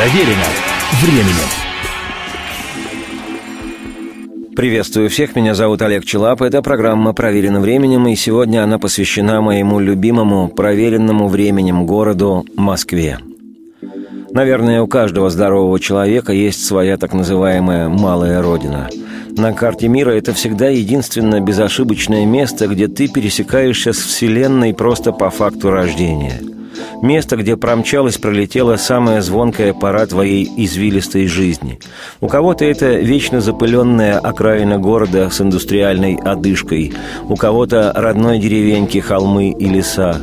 Проверено временем. Приветствую всех, меня зовут Олег Челап, это программа «Проверено временем», и сегодня она посвящена моему любимому, проверенному временем городу Москве. Наверное, у каждого здорового человека есть своя так называемая «малая родина». На карте мира это всегда единственное безошибочное место, где ты пересекаешься с Вселенной просто по факту рождения – Место, где промчалась, пролетела самая звонкая пора твоей извилистой жизни. У кого-то это вечно запыленная окраина города с индустриальной одышкой, у кого-то родной деревеньки, холмы и леса.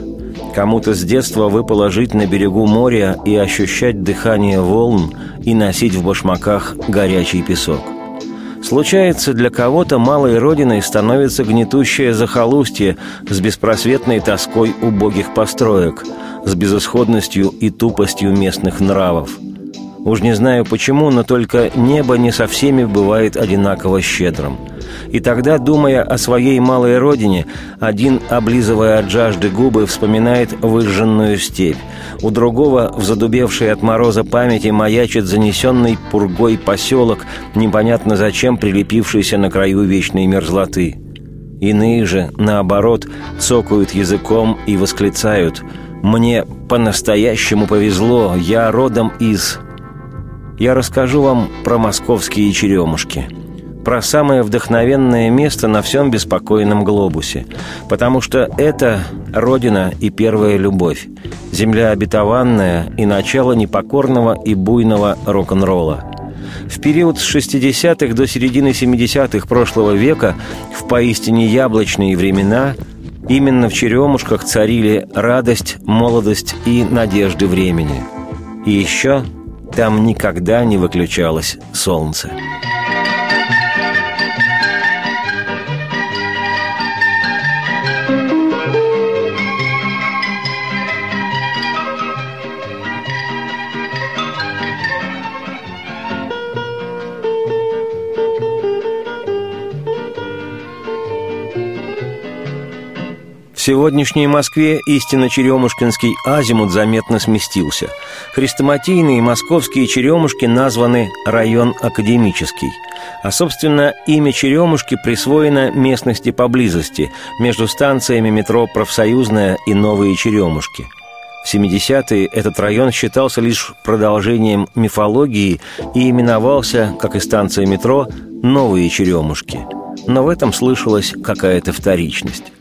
Кому-то с детства выпало жить на берегу моря и ощущать дыхание волн и носить в башмаках горячий песок. Случается, для кого-то малой родиной становится гнетущее захолустье с беспросветной тоской убогих построек – с безысходностью и тупостью местных нравов. Уж не знаю почему, но только небо не со всеми бывает одинаково щедрым. И тогда, думая о своей малой родине, один, облизывая от жажды губы, вспоминает выжженную степь. У другого, в задубевшей от мороза памяти, маячит занесенный пургой поселок, непонятно зачем прилепившийся на краю вечной мерзлоты. Иные же, наоборот, цокают языком и восклицают – мне по-настоящему повезло, я родом из... Я расскажу вам про московские черемушки. Про самое вдохновенное место на всем беспокойном глобусе. Потому что это родина и первая любовь. Земля обетованная и начало непокорного и буйного рок-н-ролла. В период с 60-х до середины 70-х прошлого века, в поистине яблочные времена – Именно в черемушках царили радость, молодость и надежды времени. И еще там никогда не выключалось солнце. Сегодняшней Москве истинно черемушкинский азимут заметно сместился. Хрестоматийные московские черемушки названы «район академический». А, собственно, имя Черемушки присвоено местности поблизости, между станциями метро «Профсоюзная» и «Новые Черемушки». В 70-е этот район считался лишь продолжением мифологии и именовался, как и станция метро, «Новые Черемушки». Но в этом слышалась какая-то вторичность.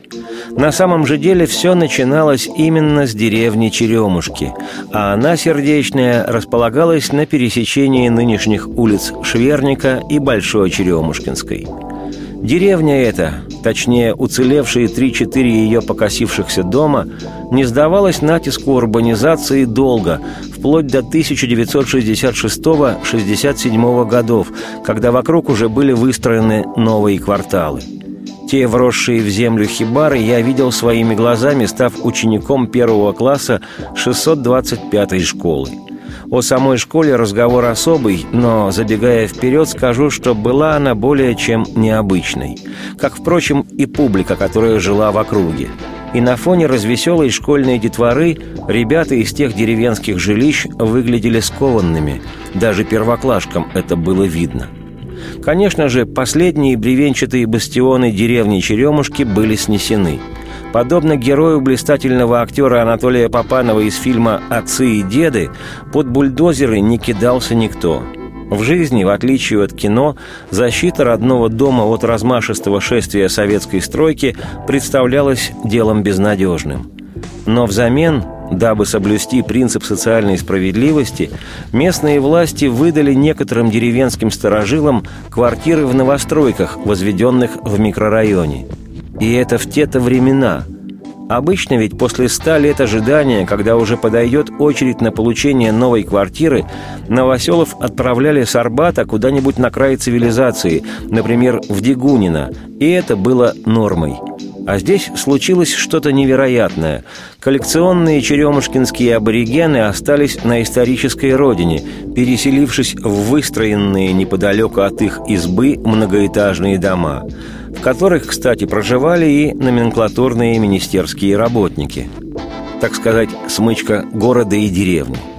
На самом же деле все начиналось именно с деревни Черемушки, а она, сердечная, располагалась на пересечении нынешних улиц Шверника и Большой Черемушкинской. Деревня эта, точнее уцелевшие три-четыре ее покосившихся дома, не сдавалась натиску урбанизации долго, вплоть до 1966-67 годов, когда вокруг уже были выстроены новые кварталы – те вросшие в землю хибары я видел своими глазами, став учеником первого класса 625-й школы. О самой школе разговор особый, но, забегая вперед, скажу, что была она более чем необычной. Как, впрочем, и публика, которая жила в округе. И на фоне развеселой школьной детворы ребята из тех деревенских жилищ выглядели скованными. Даже первоклашкам это было видно. Конечно же, последние бревенчатые бастионы деревни Черемушки были снесены. Подобно герою блистательного актера Анатолия Попанова из фильма «Отцы и деды», под бульдозеры не кидался никто. В жизни, в отличие от кино, защита родного дома от размашистого шествия советской стройки представлялась делом безнадежным. Но взамен Дабы соблюсти принцип социальной справедливости, местные власти выдали некоторым деревенским старожилам квартиры в новостройках, возведенных в микрорайоне. И это в те-то времена. Обычно ведь после ста лет ожидания, когда уже подойдет очередь на получение новой квартиры, новоселов отправляли с Арбата куда-нибудь на край цивилизации, например, в Дегунино, и это было нормой – а здесь случилось что-то невероятное. Коллекционные черемушкинские аборигены остались на исторической родине, переселившись в выстроенные неподалеку от их избы многоэтажные дома, в которых, кстати, проживали и номенклатурные министерские работники. Так сказать, смычка города и деревни.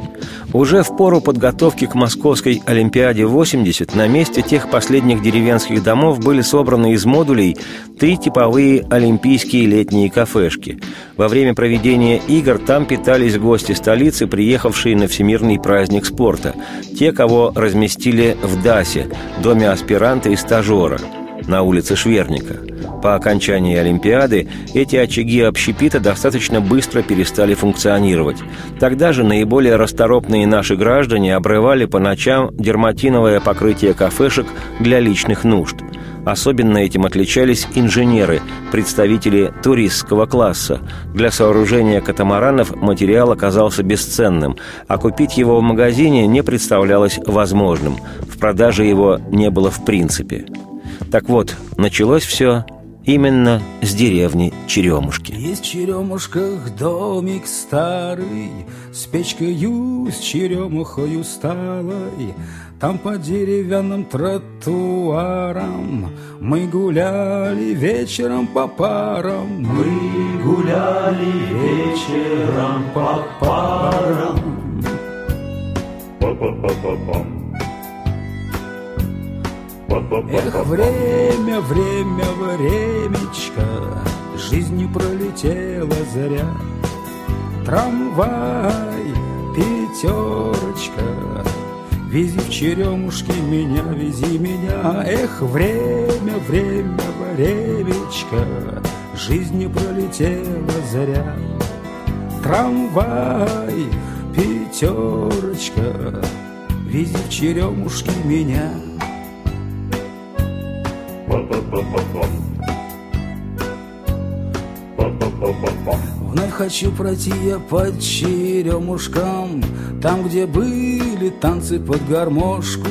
Уже в пору подготовки к Московской Олимпиаде 80 на месте тех последних деревенских домов были собраны из модулей три типовые олимпийские летние кафешки. Во время проведения игр там питались гости столицы, приехавшие на Всемирный праздник спорта. Те, кого разместили в ДАСе, доме аспиранта и стажера – на улице Шверника. По окончании Олимпиады эти очаги общепита достаточно быстро перестали функционировать. Тогда же наиболее расторопные наши граждане обрывали по ночам дерматиновое покрытие кафешек для личных нужд. Особенно этим отличались инженеры, представители туристского класса. Для сооружения катамаранов материал оказался бесценным, а купить его в магазине не представлялось возможным. В продаже его не было в принципе. Так вот, началось все именно с деревни Черемушки. Есть в Черемушках домик старый, С печкою, с черемухою сталой. Там по деревянным тротуарам Мы гуляли вечером по парам. Мы гуляли вечером по парам. Па-па-па-па-пам. Эх, время, время, времечко, Жизнью пролетела заря. Трамвай, пятерочка, Вези в черемушки меня, вези меня. Эх, время, время, времечко, Жизнью пролетела заря. Трамвай, пятерочка, Вези в черемушки меня. Вновь хочу пройти я под черемушкам Там, где были танцы под гармошку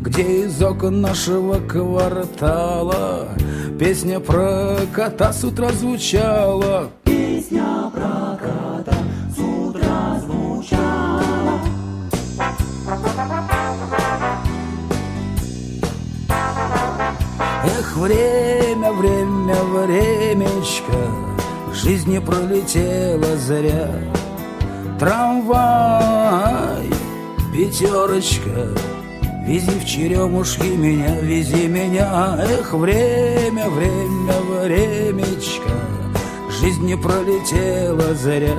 Где из окон нашего квартала Песня про кота с утра звучала. Песня про Время, время, времечко, Жизни пролетела заря. Трамвай, пятерочка, Вези в черемушки меня, вези меня. Эх, время, время, времечко, Жизни пролетела заря.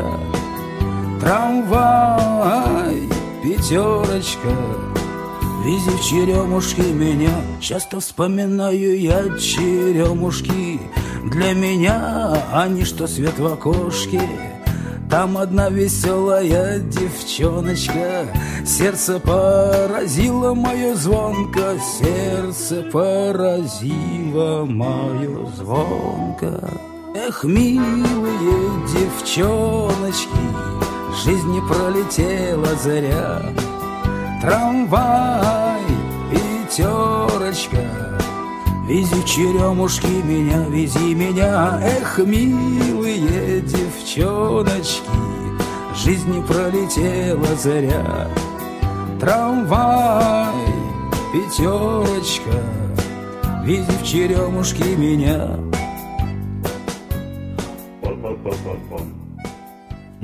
Трамвай, пятерочка, Вези в черемушки меня Часто вспоминаю я. Черемушки Для меня они что свет в окошке? Там одна веселая девчоночка. Сердце поразило мое звонко Сердце поразило мое звонко. Эх, милые девчоночки Жизни пролетела заря Трамвай, пятерочка Вези в черемушки меня, вези меня. Эх, милые девчоночки Жизни пролетела заря Трамвай, пятерочка Вези в черемушки меня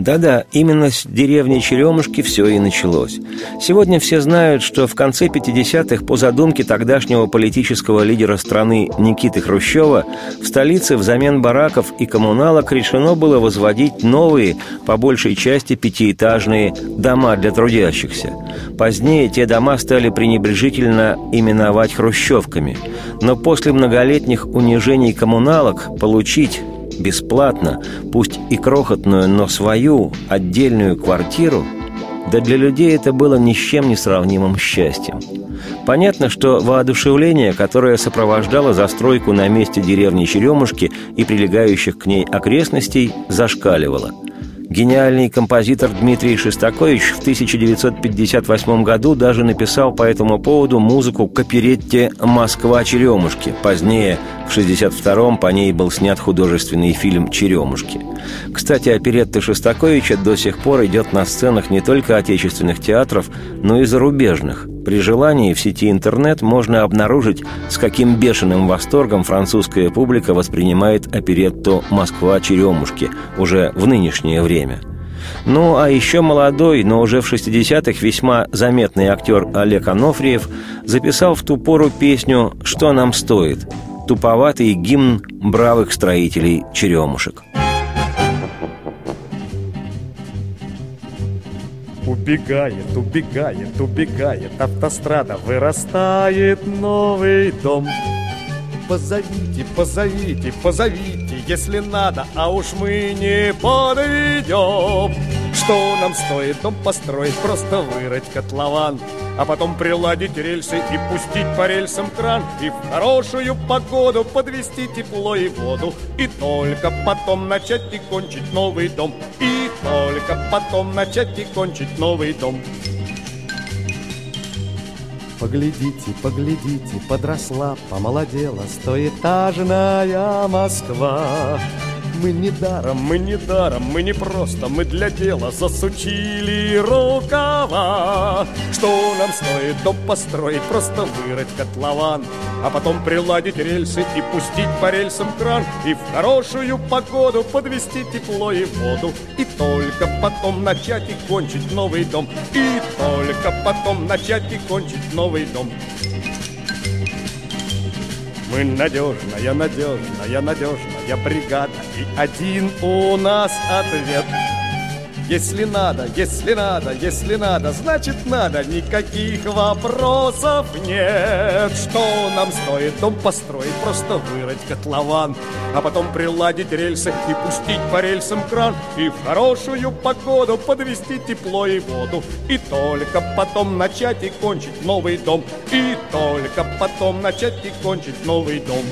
Да-да, именно с деревни Черемушки все и началось. Сегодня все знают, что в конце 50-х по задумке тогдашнего политического лидера страны Никиты Хрущева в столице взамен бараков и коммуналок решено было возводить новые, по большей части пятиэтажные дома для трудящихся. Позднее те дома стали пренебрежительно именовать хрущевками. Но после многолетних унижений коммуналок получить бесплатно, пусть и крохотную, но свою отдельную квартиру, да для людей это было ни с чем не сравнимым счастьем. Понятно, что воодушевление, которое сопровождало застройку на месте деревни Черемушки и прилегающих к ней окрестностей, зашкаливало – Гениальный композитор Дмитрий Шестакович в 1958 году даже написал по этому поводу музыку к оперетте «Москва-Черемушки». Позднее, в 1962-м, по ней был снят художественный фильм «Черемушки». Кстати, оперетта Шестаковича до сих пор идет на сценах не только отечественных театров, но и зарубежных. При желании в сети интернет можно обнаружить, с каким бешеным восторгом французская публика воспринимает оперетту «Москва-Черемушки» уже в нынешнее время. Ну, а еще молодой, но уже в 60-х весьма заметный актер Олег Анофриев записал в ту пору песню «Что нам стоит?» туповатый гимн бравых строителей черемушек. Убегает, убегает, убегает автострада, вырастает новый дом. Позовите, позовите, позовите, если надо, а уж мы не подведем. Что нам стоит дом построить, просто вырыть котлован, а потом приладить рельсы и пустить по рельсам кран, и в хорошую погоду подвести тепло и воду, и только потом начать и кончить новый дом, и только потом начать и кончить новый дом. Поглядите, поглядите, подросла, помолодела стоэтажная Москва. Мы не даром, мы не даром, мы не просто, мы для дела засучили рукава. Что нам стоит дом построить, просто вырыть котлован, а потом приладить рельсы и пустить по рельсам кран, и в хорошую погоду подвести тепло и воду, и только потом начать и кончить новый дом, и только потом начать и кончить новый дом. Мы надежная, надежная, надежная бригада И один у нас ответ если надо, если надо, если надо, значит надо, никаких вопросов нет. Что нам стоит дом построить, просто вырыть котлован, а потом приладить рельсы и пустить по рельсам кран, и в хорошую погоду подвести тепло и воду, и только потом начать и кончить новый дом, и только потом начать и кончить новый дом.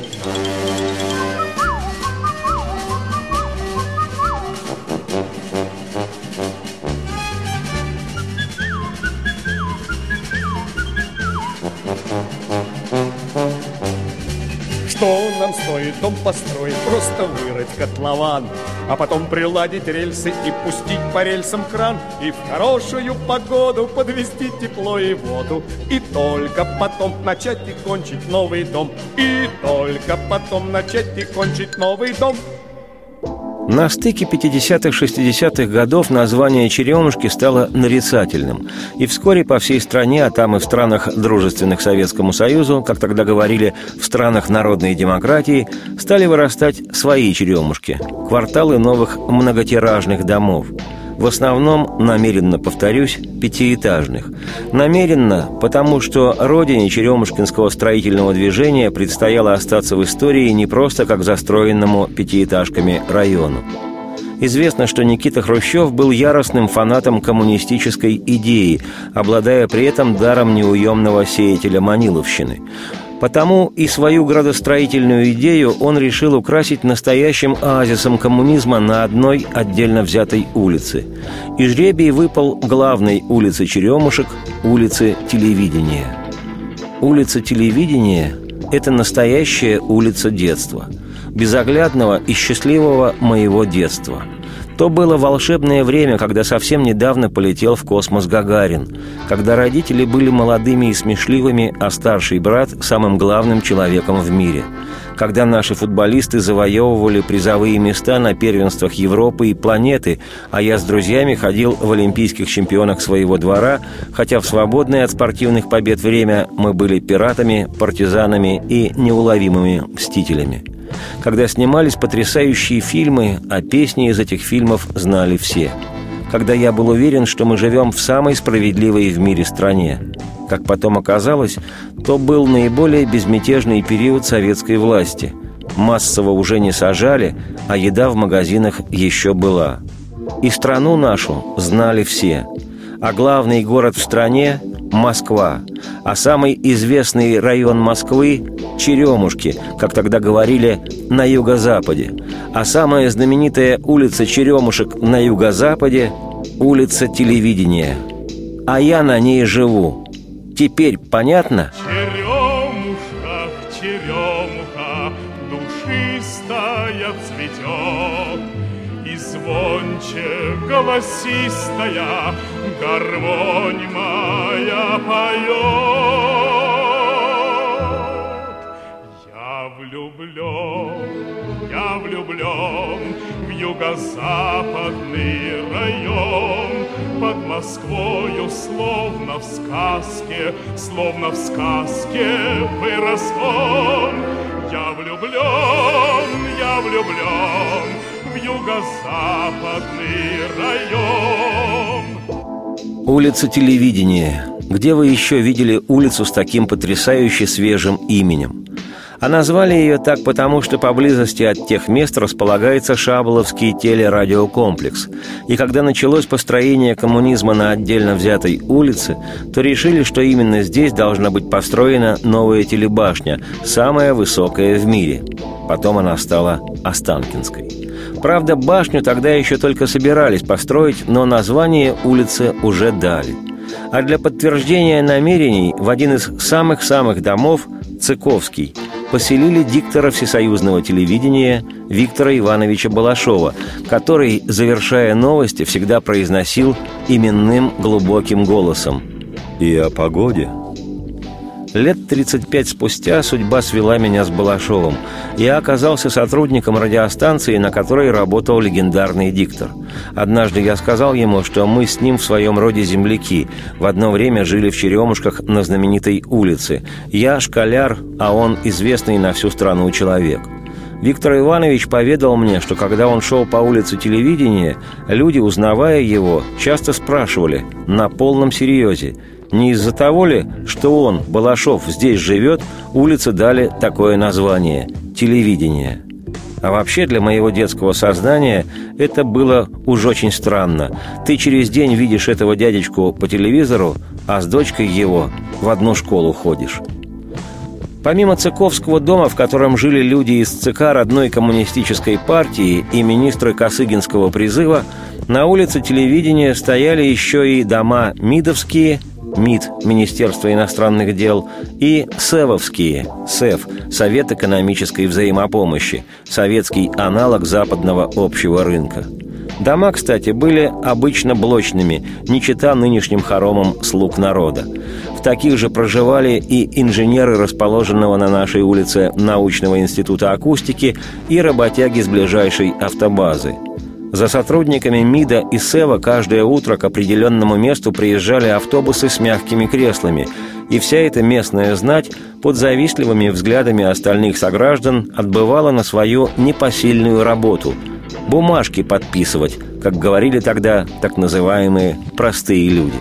Нам стоит дом построить, просто вырыть котлован, а потом приладить рельсы и пустить по рельсам кран, и в хорошую погоду подвести тепло и воду, и только потом начать и кончить новый дом, и только потом начать и кончить новый дом. На стыке 50-60-х годов название «Черемушки» стало нарицательным. И вскоре по всей стране, а там и в странах, дружественных Советскому Союзу, как тогда говорили, в странах народной демократии, стали вырастать свои черемушки – кварталы новых многотиражных домов – в основном, намеренно повторюсь, пятиэтажных. Намеренно, потому что родине Черемушкинского строительного движения предстояло остаться в истории не просто как застроенному пятиэтажками району. Известно, что Никита Хрущев был яростным фанатом коммунистической идеи, обладая при этом даром неуемного сеятеля Маниловщины. Потому и свою градостроительную идею он решил украсить настоящим оазисом коммунизма на одной отдельно взятой улице. И жребий выпал главной улице Черемушек, улице телевидения. Улица телевидения – это настоящая улица детства, безоглядного и счастливого моего детства – то было волшебное время, когда совсем недавно полетел в космос Гагарин, когда родители были молодыми и смешливыми, а старший брат – самым главным человеком в мире, когда наши футболисты завоевывали призовые места на первенствах Европы и планеты, а я с друзьями ходил в олимпийских чемпионах своего двора, хотя в свободное от спортивных побед время мы были пиратами, партизанами и неуловимыми мстителями – когда снимались потрясающие фильмы, а песни из этих фильмов знали все. Когда я был уверен, что мы живем в самой справедливой в мире стране. Как потом оказалось, то был наиболее безмятежный период советской власти. Массово уже не сажали, а еда в магазинах еще была. И страну нашу знали все. А главный город в стране – Москва. А самый известный район Москвы Черемушки, как тогда говорили, на юго-западе. А самая знаменитая улица Черемушек на юго-западе – улица телевидения. А я на ней живу. Теперь понятно? Черемушка, черемуха, душистая цветет, И звонче голосистая гармонь моя поет. влюблен, я влюблен в юг юго-западный район. Под Москвою словно в сказке, словно в сказке вырос он. Я влюблен, я влюблен в юго-западный район Улица телевидения. Где вы еще видели улицу с таким потрясающе свежим именем? А назвали ее так потому, что поблизости от тех мест располагается Шаболовский телерадиокомплекс. И когда началось построение коммунизма на отдельно взятой улице, то решили, что именно здесь должна быть построена новая телебашня, самая высокая в мире. Потом она стала Останкинской. Правда, башню тогда еще только собирались построить, но название улицы уже дали. А для подтверждения намерений в один из самых-самых домов, Цыковский – поселили диктора всесоюзного телевидения Виктора Ивановича Балашова, который, завершая новости, всегда произносил именным глубоким голосом. «И о погоде?» Лет 35 спустя судьба свела меня с Балашовым. Я оказался сотрудником радиостанции, на которой работал легендарный диктор. Однажды я сказал ему, что мы с ним в своем роде земляки. В одно время жили в Черемушках на знаменитой улице. Я школяр, а он известный на всю страну человек. Виктор Иванович поведал мне, что когда он шел по улице телевидения, люди, узнавая его, часто спрашивали на полном серьезе – не из-за того ли, что он, Балашов, здесь живет, улицы дали такое название – телевидение. А вообще для моего детского сознания это было уж очень странно. Ты через день видишь этого дядечку по телевизору, а с дочкой его в одну школу ходишь. Помимо Цыковского дома, в котором жили люди из ЦК родной коммунистической партии и министры Косыгинского призыва, на улице телевидения стояли еще и дома Мидовские – МИД, Министерство иностранных дел, и СЭВовские, СЭВ, Совет экономической взаимопомощи, советский аналог западного общего рынка. Дома, кстати, были обычно блочными, не чита нынешним хоромам слуг народа. В таких же проживали и инженеры расположенного на нашей улице научного института акустики и работяги с ближайшей автобазы – за сотрудниками МИДа и СЭВа каждое утро к определенному месту приезжали автобусы с мягкими креслами, и вся эта местная знать под завистливыми взглядами остальных сограждан отбывала на свою непосильную работу – бумажки подписывать, как говорили тогда так называемые «простые люди».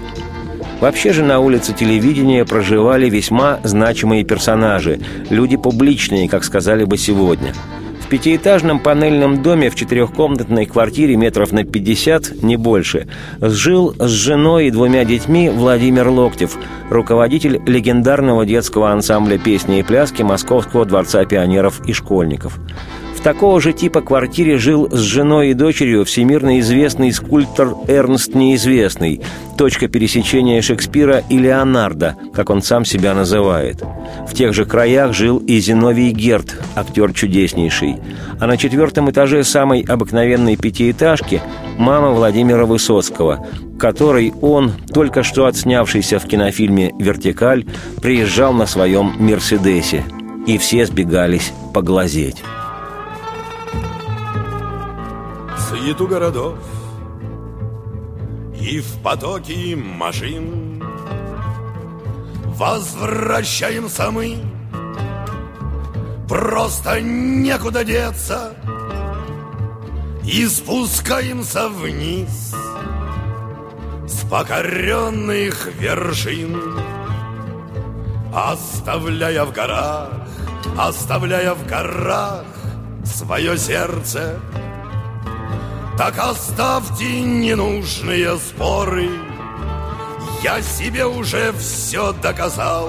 Вообще же на улице телевидения проживали весьма значимые персонажи, люди публичные, как сказали бы сегодня – в пятиэтажном панельном доме в четырехкомнатной квартире метров на 50, не больше, жил с женой и двумя детьми Владимир Локтев, руководитель легендарного детского ансамбля песни и пляски Московского дворца пионеров и школьников. В такого же типа квартире жил с женой и дочерью всемирно известный скульптор Эрнст Неизвестный, точка пересечения Шекспира и Леонардо, как он сам себя называет. В тех же краях жил и Зиновий Герт, актер чудеснейший. А на четвертом этаже самой обыкновенной пятиэтажки мама Владимира Высоцкого, которой он, только что отснявшийся в кинофильме «Вертикаль», приезжал на своем «Мерседесе». И все сбегались поглазеть. Суету городов И в потоке машин. Возвращаемся мы. Просто некуда деться. И спускаемся вниз С покоренных вершин Оставляя в горах Оставляя в горах Свое сердце так оставьте ненужные споры. Я себе уже все доказал.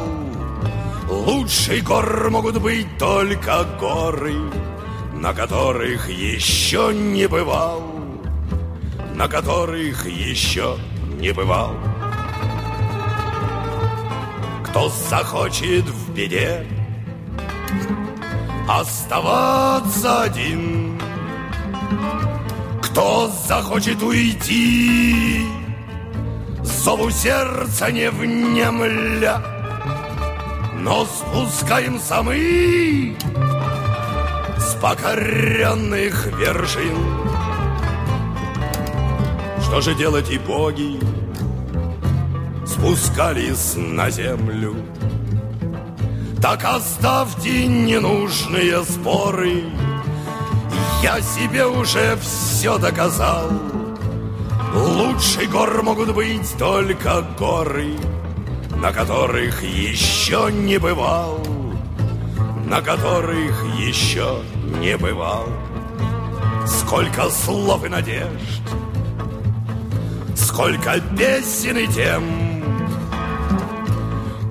Лучший гор могут быть только горы На которых еще не бывал. На которых еще не бывал. Кто захочет в беде Оставаться один кто захочет уйти, Зову сердца не внемля, Но спускаемся мы С покоренных вершин. Что же делать и боги? Спускались на землю. Так оставьте ненужные споры Я себе уже все доказал. Лучше гор могут быть только горы На которых еще не бывал. На которых еще не бывал. Сколько слов и надежд Сколько песен и тем.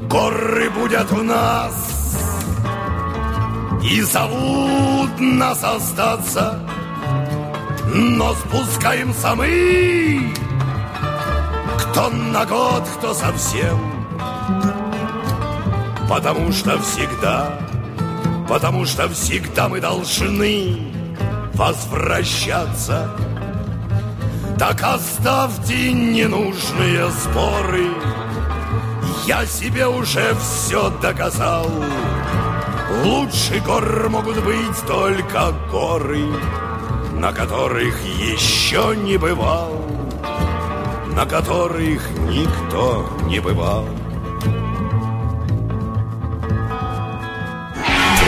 Горы будут у нас И зовут нас остаться. Но спускаемся мы. Кто на год, кто совсем. Потому что всегда Потому что всегда мы должны возвращаться. Так оставьте ненужные споры. Я себе уже все доказал Лучше гор могут быть только горы На которых еще не бывал На которых никто не бывал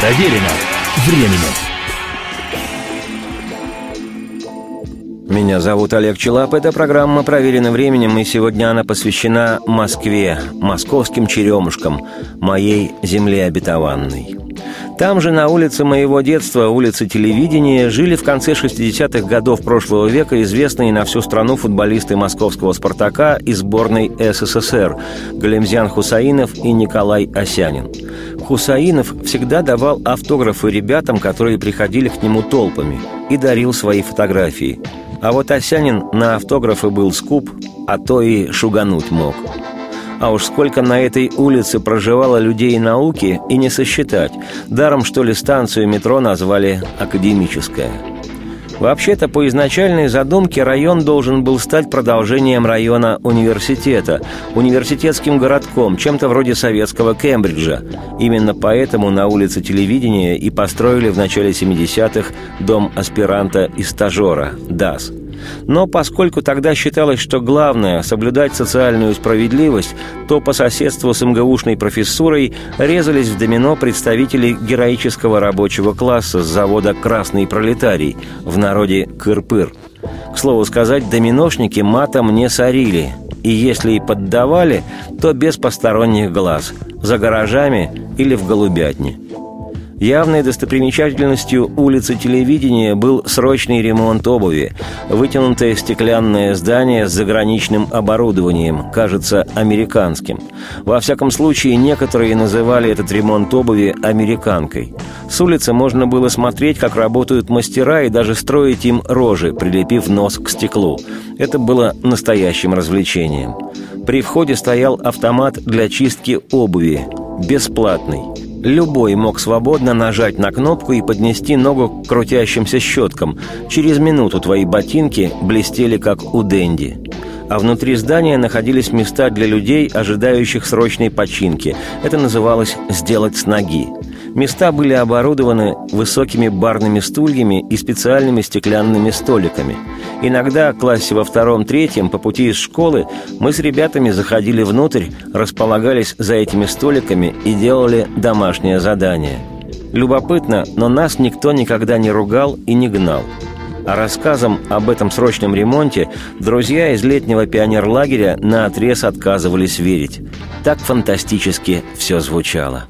Проверено временем. Меня зовут Олег Челап. Эта программа проверена временем, и сегодня она посвящена Москве, московским черемушкам, моей земле обетованной. Там же, на улице моего детства, улице телевидения, жили в конце 60-х годов прошлого века известные на всю страну футболисты московского «Спартака» и сборной СССР Галимзян Хусаинов и Николай Осянин. Хусаинов всегда давал автографы ребятам, которые приходили к нему толпами, и дарил свои фотографии. А вот Осянин на автографы был скуп, а то и шугануть мог – а уж сколько на этой улице проживало людей науки и не сосчитать. Даром, что ли, станцию метро назвали «Академическая». Вообще-то, по изначальной задумке район должен был стать продолжением района университета, университетским городком, чем-то вроде советского Кембриджа. Именно поэтому на улице телевидения и построили в начале 70-х дом аспиранта и стажера «ДАС». Но поскольку тогда считалось, что главное – соблюдать социальную справедливость, то по соседству с МГУшной профессурой резались в домино представители героического рабочего класса с завода «Красный пролетарий», в народе «Кырпыр». К слову сказать, доминошники матом не сорили, и если и поддавали, то без посторонних глаз, за гаражами или в голубятне – Явной достопримечательностью улицы телевидения был срочный ремонт обуви. Вытянутое стеклянное здание с заграничным оборудованием, кажется, американским. Во всяком случае, некоторые называли этот ремонт обуви «американкой». С улицы можно было смотреть, как работают мастера и даже строить им рожи, прилепив нос к стеклу. Это было настоящим развлечением. При входе стоял автомат для чистки обуви, бесплатный. Любой мог свободно нажать на кнопку и поднести ногу к крутящимся щеткам. Через минуту твои ботинки блестели, как у Дэнди. А внутри здания находились места для людей, ожидающих срочной починки. Это называлось «сделать с ноги». Места были оборудованы высокими барными стульями и специальными стеклянными столиками. Иногда классе во втором-третьем по пути из школы мы с ребятами заходили внутрь, располагались за этими столиками и делали домашнее задание. Любопытно, но нас никто никогда не ругал и не гнал. А рассказам об этом срочном ремонте друзья из летнего пионерлагеря на отрез отказывались верить. Так фантастически все звучало.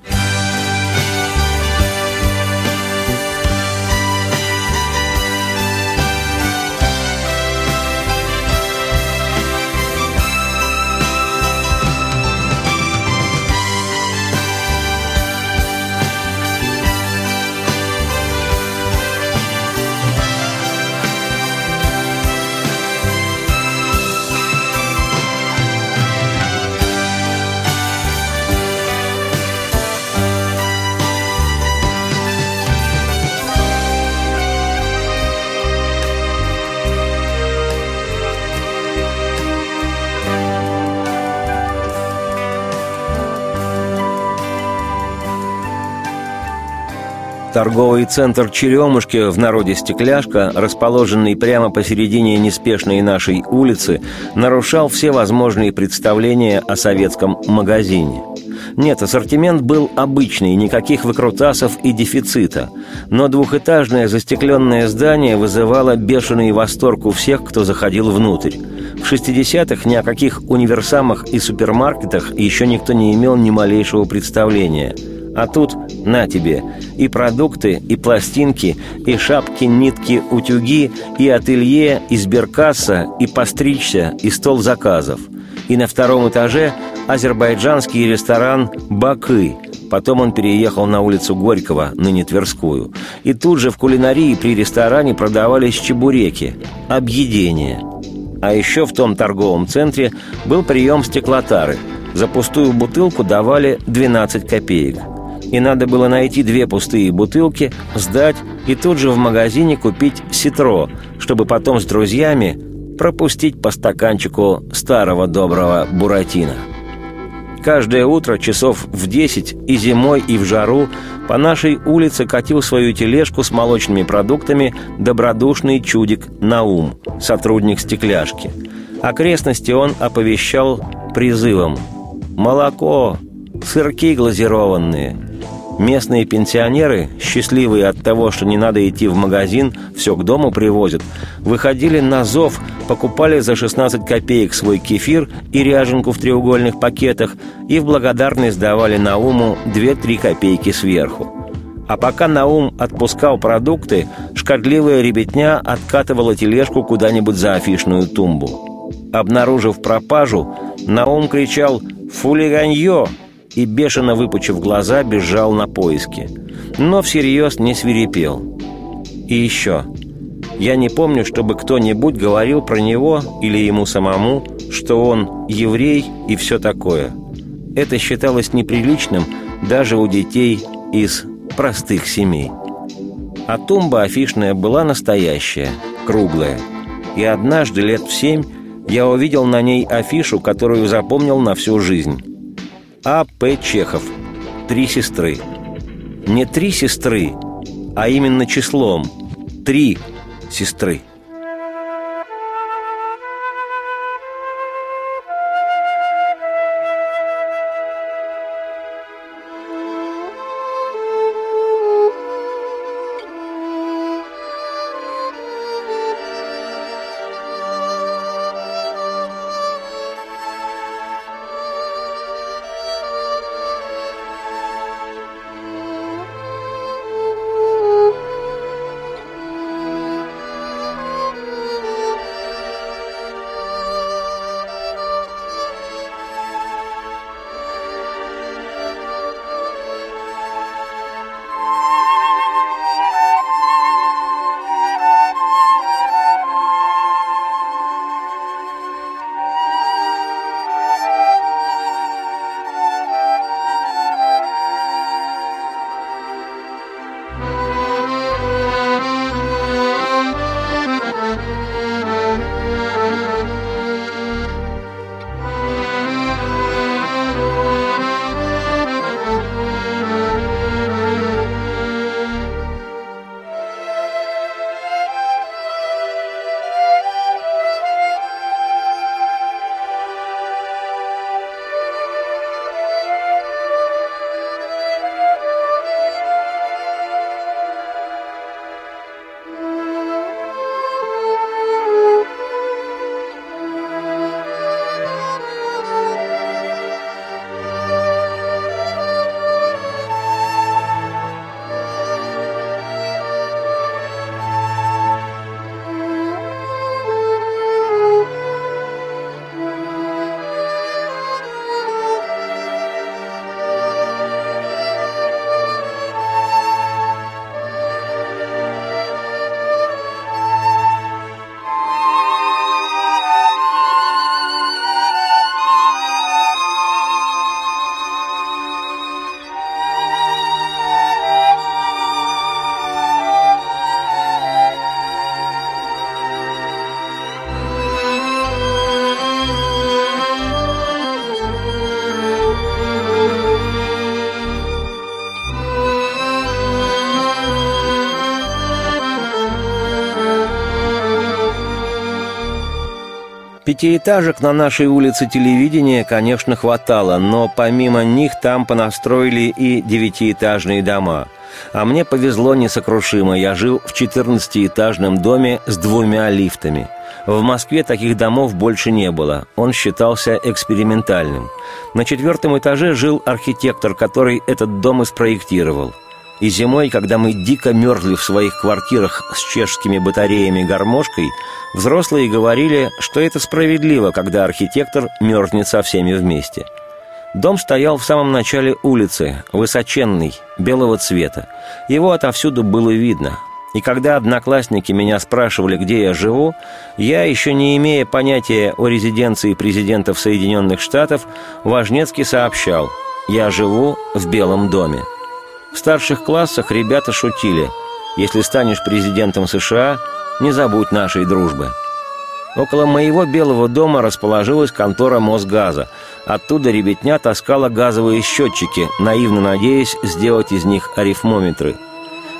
Торговый центр «Черемушки» в народе «Стекляшка», расположенный прямо посередине неспешной нашей улицы, нарушал все возможные представления о советском магазине. Нет, ассортимент был обычный, никаких выкрутасов и дефицита. Но двухэтажное застекленное здание вызывало бешеный восторг у всех, кто заходил внутрь. В 60-х ни о каких универсамах и супермаркетах еще никто не имел ни малейшего представления – а тут на тебе и продукты, и пластинки, и шапки, нитки, утюги, и ателье, и сберкасса, и постричься, и стол заказов. И на втором этаже азербайджанский ресторан «Бакы», Потом он переехал на улицу Горького, ныне Тверскую. И тут же в кулинарии при ресторане продавались чебуреки, объедения. А еще в том торговом центре был прием стеклотары. За пустую бутылку давали 12 копеек – и надо было найти две пустые бутылки, сдать и тут же в магазине купить ситро, чтобы потом с друзьями пропустить по стаканчику старого доброго буратино. Каждое утро часов в десять и зимой, и в жару по нашей улице катил свою тележку с молочными продуктами добродушный чудик Наум, сотрудник стекляшки. Окрестности он оповещал призывом «Молоко! Сырки глазированные!» Местные пенсионеры, счастливые от того, что не надо идти в магазин, все к дому привозят, выходили на зов, покупали за 16 копеек свой кефир и ряженку в треугольных пакетах и в благодарность давали Науму 2-3 копейки сверху. А пока Наум отпускал продукты, шкодливая ребятня откатывала тележку куда-нибудь за афишную тумбу. Обнаружив пропажу, Наум кричал «Фулиганье!» И, бешено выпучив глаза, бежал на поиски. Но всерьез не свирепел. И еще. Я не помню, чтобы кто-нибудь говорил про него или ему самому, что он еврей и все такое. Это считалось неприличным даже у детей из простых семей. А тумба афишная была настоящая, круглая. И однажды, лет в семь, я увидел на ней афишу, которую запомнил на всю жизнь. А. П. Чехов. Три сестры. Не три сестры, а именно числом. Три сестры. Пятиэтажек на нашей улице телевидения, конечно, хватало, но помимо них там понастроили и девятиэтажные дома. А мне повезло несокрушимо, я жил в 14-этажном доме с двумя лифтами. В Москве таких домов больше не было, он считался экспериментальным. На четвертом этаже жил архитектор, который этот дом и спроектировал – и зимой, когда мы дико мерзли в своих квартирах с чешскими батареями гармошкой, взрослые говорили, что это справедливо, когда архитектор мерзнет со всеми вместе. Дом стоял в самом начале улицы, высоченный, белого цвета. Его отовсюду было видно. И когда одноклассники меня спрашивали, где я живу, я, еще не имея понятия о резиденции президентов Соединенных Штатов, Важнецкий сообщал «Я живу в Белом доме». В старших классах ребята шутили «Если станешь президентом США, не забудь нашей дружбы». Около моего белого дома расположилась контора Мосгаза. Оттуда ребятня таскала газовые счетчики, наивно надеясь сделать из них арифмометры.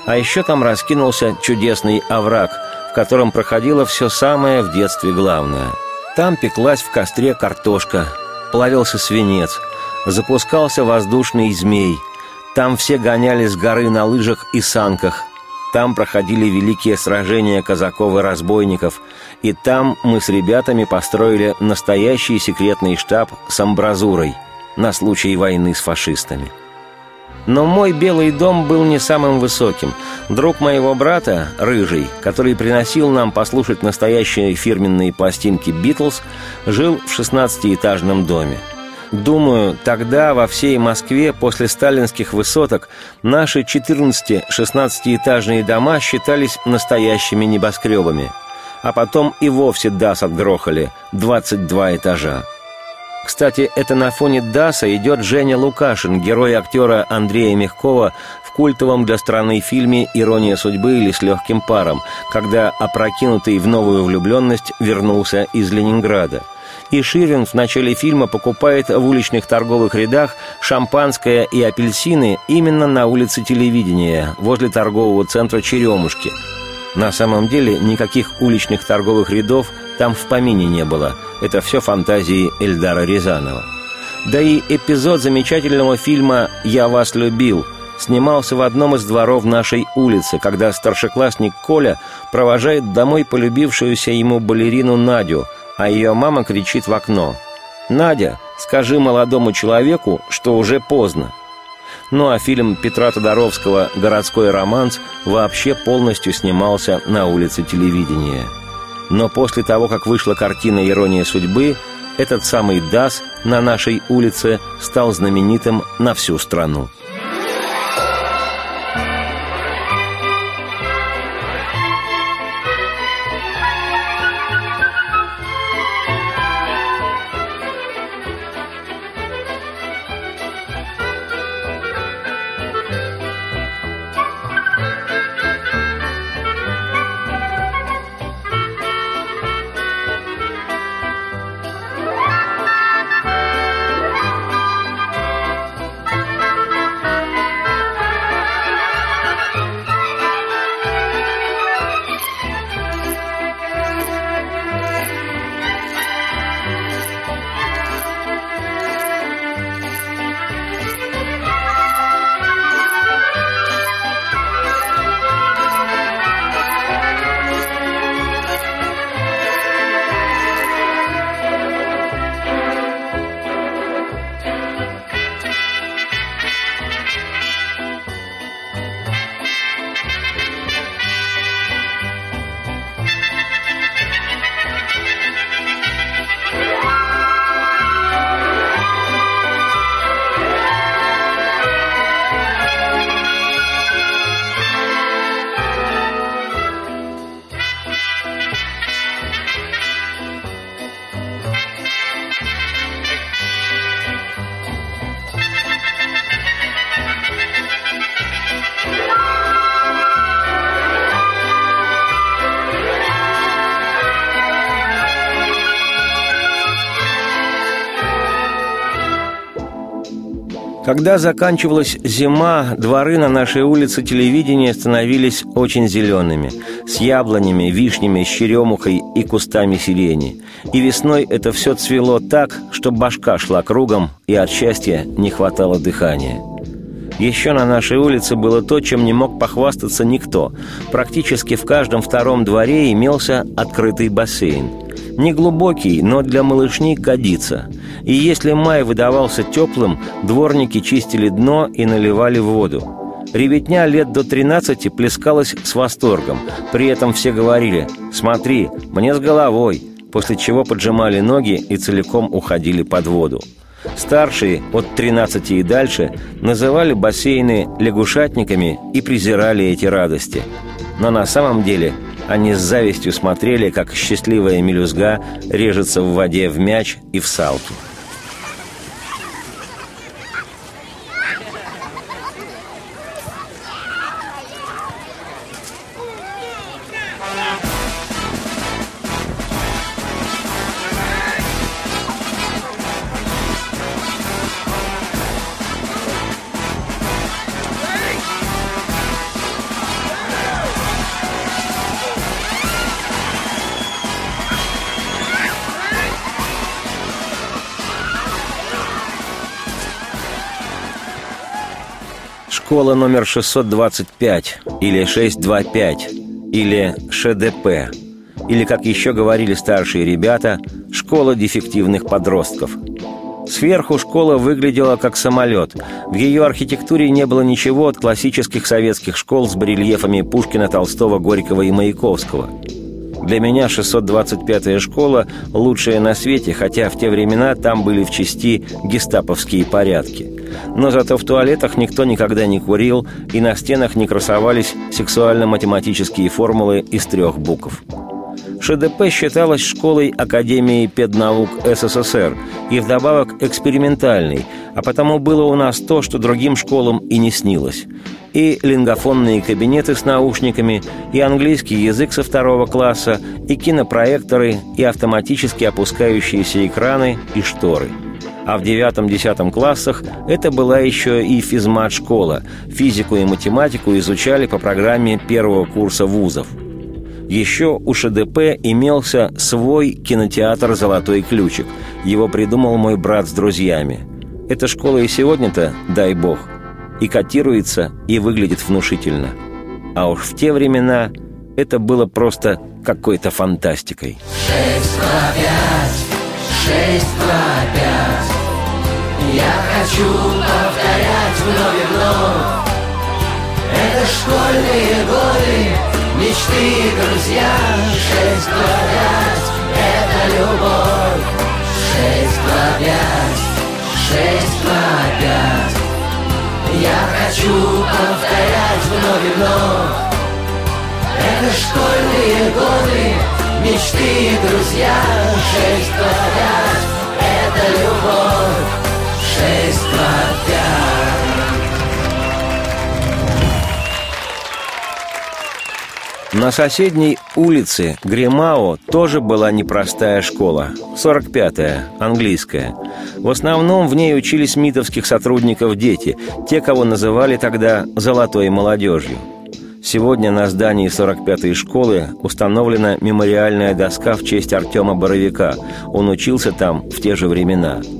А еще там раскинулся чудесный овраг, в котором проходило все самое в детстве главное. Там пеклась в костре картошка, плавился свинец, запускался воздушный змей – там все гоняли с горы на лыжах и санках. Там проходили великие сражения казаков и разбойников. И там мы с ребятами построили настоящий секретный штаб с амбразурой на случай войны с фашистами. Но мой белый дом был не самым высоким. Друг моего брата, Рыжий, который приносил нам послушать настоящие фирменные пластинки «Битлз», жил в 16-этажном доме – Думаю, тогда во всей Москве после сталинских высоток наши 14-16-этажные дома считались настоящими небоскребами. А потом и вовсе ДАС отгрохали, 22 этажа. Кстати, это на фоне ДАСа идет Женя Лукашин, герой актера Андрея Мягкова в культовом для страны фильме «Ирония судьбы» или «С легким паром», когда опрокинутый в новую влюбленность вернулся из Ленинграда – и Ширин в начале фильма покупает в уличных торговых рядах шампанское и апельсины именно на улице телевидения, возле торгового центра «Черемушки». На самом деле никаких уличных торговых рядов там в помине не было. Это все фантазии Эльдара Рязанова. Да и эпизод замечательного фильма «Я вас любил» снимался в одном из дворов нашей улицы, когда старшеклассник Коля провожает домой полюбившуюся ему балерину Надю – а ее мама кричит в окно. «Надя, скажи молодому человеку, что уже поздно». Ну а фильм Петра Тодоровского «Городской романс» вообще полностью снимался на улице телевидения. Но после того, как вышла картина «Ирония судьбы», этот самый ДАС на нашей улице стал знаменитым на всю страну. Когда заканчивалась зима, дворы на нашей улице телевидения становились очень зелеными, с яблонями, вишнями, с черемухой и кустами сирени. И весной это все цвело так, что башка шла кругом, и от счастья не хватало дыхания. Еще на нашей улице было то, чем не мог похвастаться никто. Практически в каждом втором дворе имелся открытый бассейн. Не глубокий, но для малышни годится. И если май выдавался теплым, дворники чистили дно и наливали воду. Ребятня лет до 13 плескалась с восторгом. При этом все говорили «Смотри, мне с головой», после чего поджимали ноги и целиком уходили под воду. Старшие, от 13 и дальше, называли бассейны лягушатниками и презирали эти радости. Но на самом деле они с завистью смотрели, как счастливая мелюзга режется в воде в мяч и в салки. Школа номер 625 или 625 или ШДП или, как еще говорили старшие ребята, школа дефективных подростков. Сверху школа выглядела как самолет. В ее архитектуре не было ничего от классических советских школ с барельефами Пушкина, Толстого, Горького и Маяковского – для меня 625-я школа – лучшая на свете, хотя в те времена там были в части гестаповские порядки. Но зато в туалетах никто никогда не курил, и на стенах не красовались сексуально-математические формулы из трех букв. ШДП считалась школой Академии педнаук СССР и вдобавок экспериментальной, а потому было у нас то, что другим школам и не снилось. И лингофонные кабинеты с наушниками, и английский язык со второго класса, и кинопроекторы, и автоматически опускающиеся экраны, и шторы – а в девятом-десятом классах это была еще и физмат-школа. Физику и математику изучали по программе первого курса вузов – еще у ШДП имелся свой кинотеатр «Золотой ключик». Его придумал мой брат с друзьями. Эта школа и сегодня-то, дай бог, и котируется, и выглядит внушительно. А уж в те времена это было просто какой-то фантастикой. Шесть, два, пять, шесть, два, пять. Я хочу повторять вновь и вновь. Это школьные годы, Мечты и друзья, шесть, два, пять, это любовь. Шесть, два, пять, шесть, два, пять. Я хочу повторять вновь и вновь. Это школьные годы, мечты и друзья. Шесть, два, пять, это любовь. На соседней улице Гримао тоже была непростая школа. 45-я, английская. В основном в ней учились митовских сотрудников дети, те, кого называли тогда «золотой молодежью». Сегодня на здании 45-й школы установлена мемориальная доска в честь Артема Боровика. Он учился там в те же времена –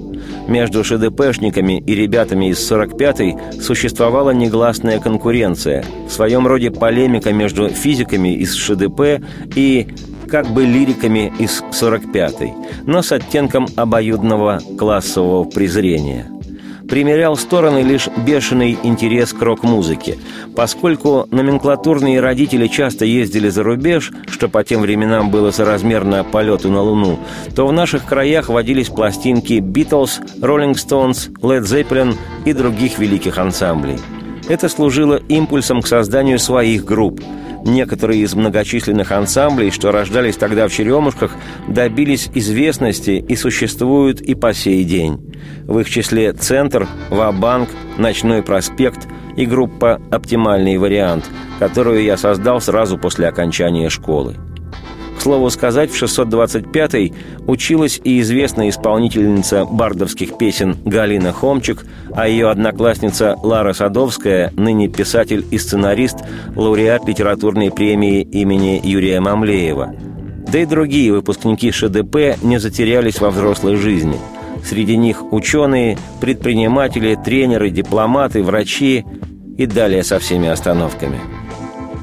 между ШДПшниками и ребятами из 45-й существовала негласная конкуренция, в своем роде полемика между физиками из ШДП и как бы лириками из 45-й, но с оттенком обоюдного классового презрения – примерял стороны лишь бешеный интерес к рок-музыке. Поскольку номенклатурные родители часто ездили за рубеж, что по тем временам было соразмерно полету на Луну, то в наших краях водились пластинки «Битлз», «Роллинг Стоунс», «Лед Зеппелин» и других великих ансамблей. Это служило импульсом к созданию своих групп – Некоторые из многочисленных ансамблей, что рождались тогда в Черемушках, добились известности и существуют и по сей день. В их числе «Центр», «Ва-банк», «Ночной проспект» и группа «Оптимальный вариант», которую я создал сразу после окончания школы. К слову сказать, в 625-й училась и известная исполнительница бардовских песен Галина Хомчик, а ее одноклассница Лара Садовская, ныне писатель и сценарист, лауреат литературной премии имени Юрия Мамлеева. Да и другие выпускники ШДП не затерялись во взрослой жизни. Среди них ученые, предприниматели, тренеры, дипломаты, врачи и далее со всеми остановками –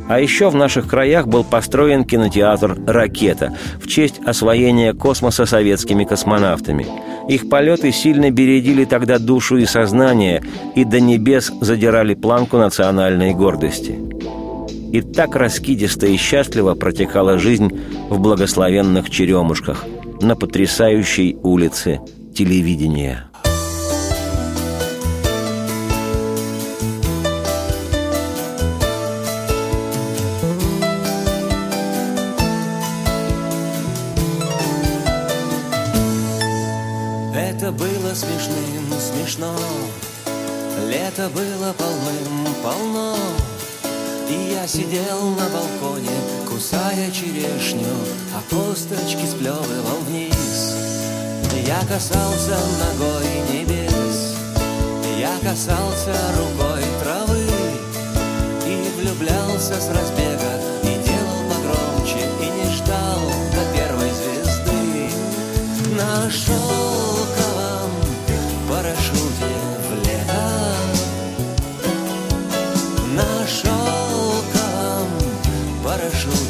а еще в наших краях был построен кинотеатр «Ракета» в честь освоения космоса советскими космонавтами. Их полеты сильно бередили тогда душу и сознание и до небес задирали планку национальной гордости. И так раскидисто и счастливо протекала жизнь в благословенных Черемушках на потрясающей улице телевидения. Касался ногой небес. Я касался рукой травы И влюблялся с разбега И делал погромче И не ждал до первой звезды. Нашел сидел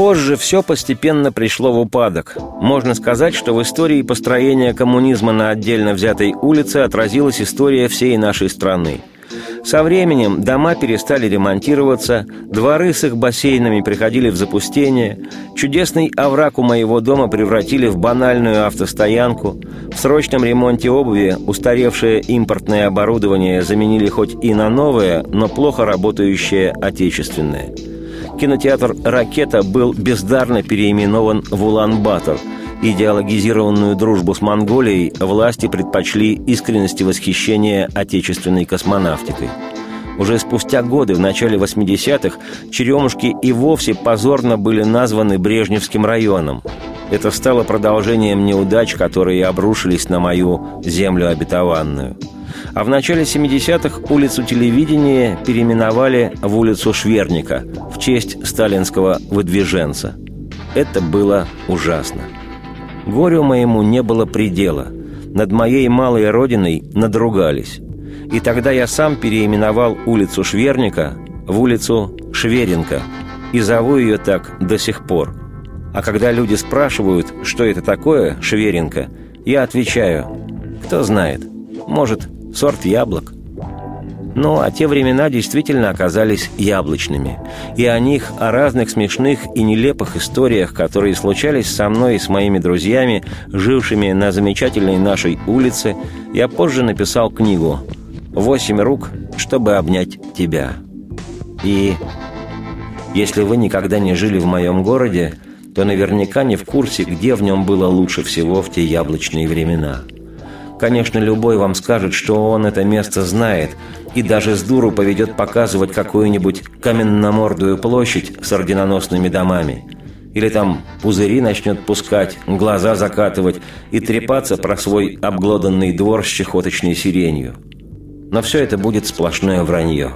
Позже все постепенно пришло в упадок. Можно сказать, что в истории построения коммунизма на отдельно взятой улице отразилась история всей нашей страны. Со временем дома перестали ремонтироваться, дворы с их бассейнами приходили в запустение, чудесный овраг у моего дома превратили в банальную автостоянку, в срочном ремонте обуви устаревшее импортное оборудование заменили хоть и на новое, но плохо работающее отечественное – кинотеатр «Ракета» был бездарно переименован в Улан-Батор. Идеологизированную дружбу с Монголией власти предпочли искренности восхищения отечественной космонавтикой. Уже спустя годы, в начале 80-х, Черемушки и вовсе позорно были названы Брежневским районом. Это стало продолжением неудач, которые обрушились на мою землю обетованную – а в начале 70-х улицу телевидения переименовали в улицу Шверника в честь сталинского выдвиженца. Это было ужасно. Горю моему не было предела. Над моей малой родиной надругались. И тогда я сам переименовал улицу Шверника в улицу Шверенко и зову ее так до сих пор. А когда люди спрашивают, что это такое, Шверенко, я отвечаю, кто знает, может, сорт яблок. Ну, а те времена действительно оказались яблочными. И о них, о разных смешных и нелепых историях, которые случались со мной и с моими друзьями, жившими на замечательной нашей улице, я позже написал книгу «Восемь рук, чтобы обнять тебя». И Если вы никогда не жили в моем городе, то наверняка не в курсе, где в нем было лучше всего в те яблочные времена. Конечно, любой вам скажет, что он это место знает, и даже с дуру поведет показывать какую-нибудь каменномордую площадь с орденоносными домами. Или там пузыри начнет пускать, глаза закатывать и трепаться про свой обглоданный двор с чехоточной сиренью. Но все это будет сплошное вранье.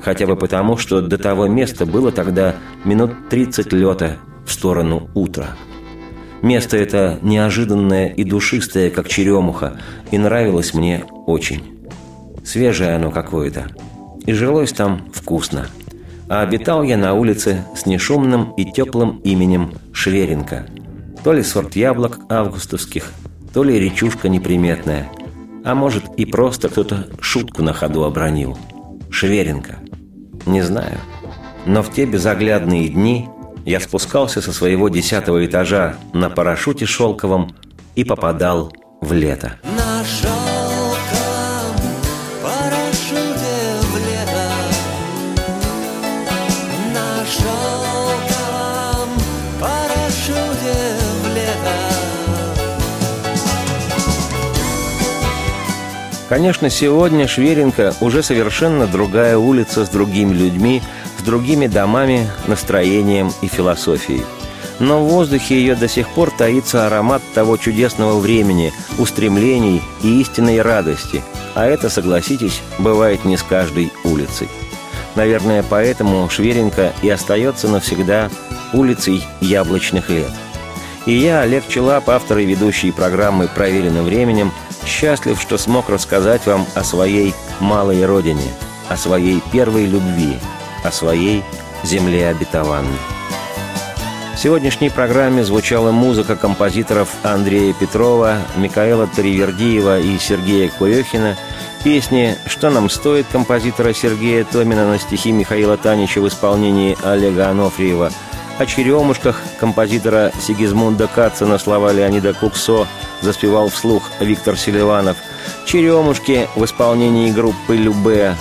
Хотя бы потому, что до того места было тогда минут 30 лета в сторону утра. Место это неожиданное и душистое, как черемуха, и нравилось мне очень. Свежее оно какое-то. И жилось там вкусно. А обитал я на улице с нешумным и теплым именем Шверенко. То ли сорт яблок августовских, то ли речушка неприметная. А может и просто кто-то шутку на ходу обронил. Шверенко. Не знаю. Но в те безоглядные дни я спускался со своего десятого этажа на парашюте шелковом и попадал в лето. Нашел Конечно, сегодня Шверенко уже совершенно другая улица с другими людьми, с другими домами, настроением и философией. Но в воздухе ее до сих пор таится аромат того чудесного времени, устремлений и истинной радости. А это, согласитесь, бывает не с каждой улицей. Наверное, поэтому Шверенко и остается навсегда улицей яблочных лет. И я, Олег Челап, автор и ведущий программы «Проверено временем», Счастлив, что смог рассказать вам о своей малой родине, о своей первой любви, о своей земле обетованной. В сегодняшней программе звучала музыка композиторов Андрея Петрова, Микаэла Таривердиева и Сергея Куехина, песни «Что нам стоит» композитора Сергея Томина на стихи Михаила Танича в исполнении Олега Анофриева, о «Черемушках» композитора Сигизмунда Каца на слова Леонида Куксо – заспевал вслух Виктор Селиванов. «Черемушки» в исполнении группы «Любе».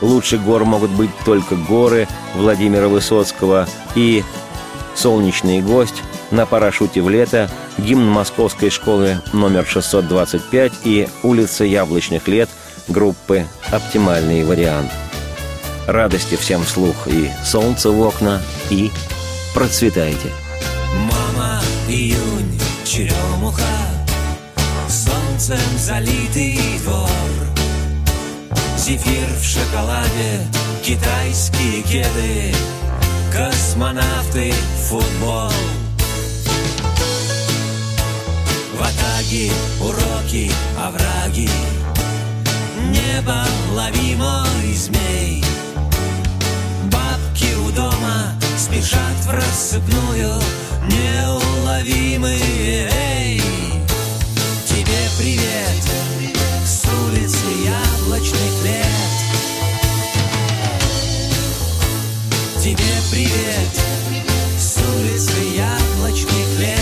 «Лучше гор могут быть только горы» Владимира Высоцкого и «Солнечный гость» на парашюте в лето, гимн Московской школы номер 625 и улица Яблочных лет группы «Оптимальный вариант». Радости всем вслух и солнце в окна, и процветайте. Мама, июнь, черемуха солнцем залитый двор. Зефир в шоколаде, китайские кеды Космонавты, футбол. В атаге уроки, овраги Небо лови мой змей. Бабки у дома спешат в рассыпную Неуловимые, эй тебе привет. С улицы яблочных лет Тебе привет. С улицы яблочных лет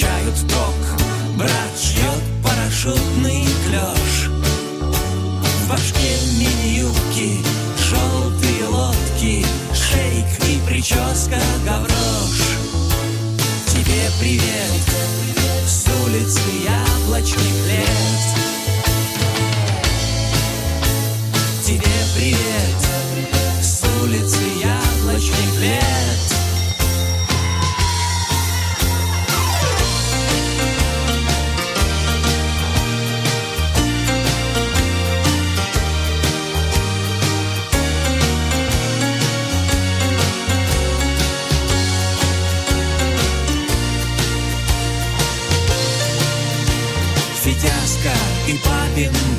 включают ток Брат ждет парашютный клеш В башке мини-юбки, желтые лодки Шейк и прическа гаврош. Тебе привет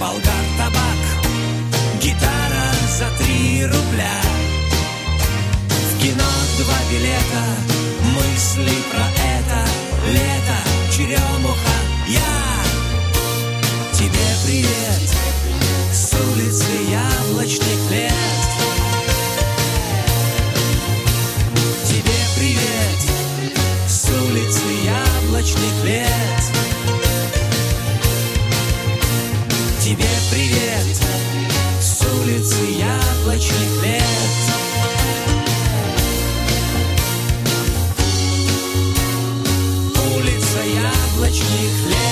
болгар табак, гитара за три рубля. В кино два билета, мысли про это, лето, черемуха, я. Тебе привет, с улицы яблочный лет. Тебе привет, с улицы яблочный лет. Яблочных лет. Улица яблочных лет.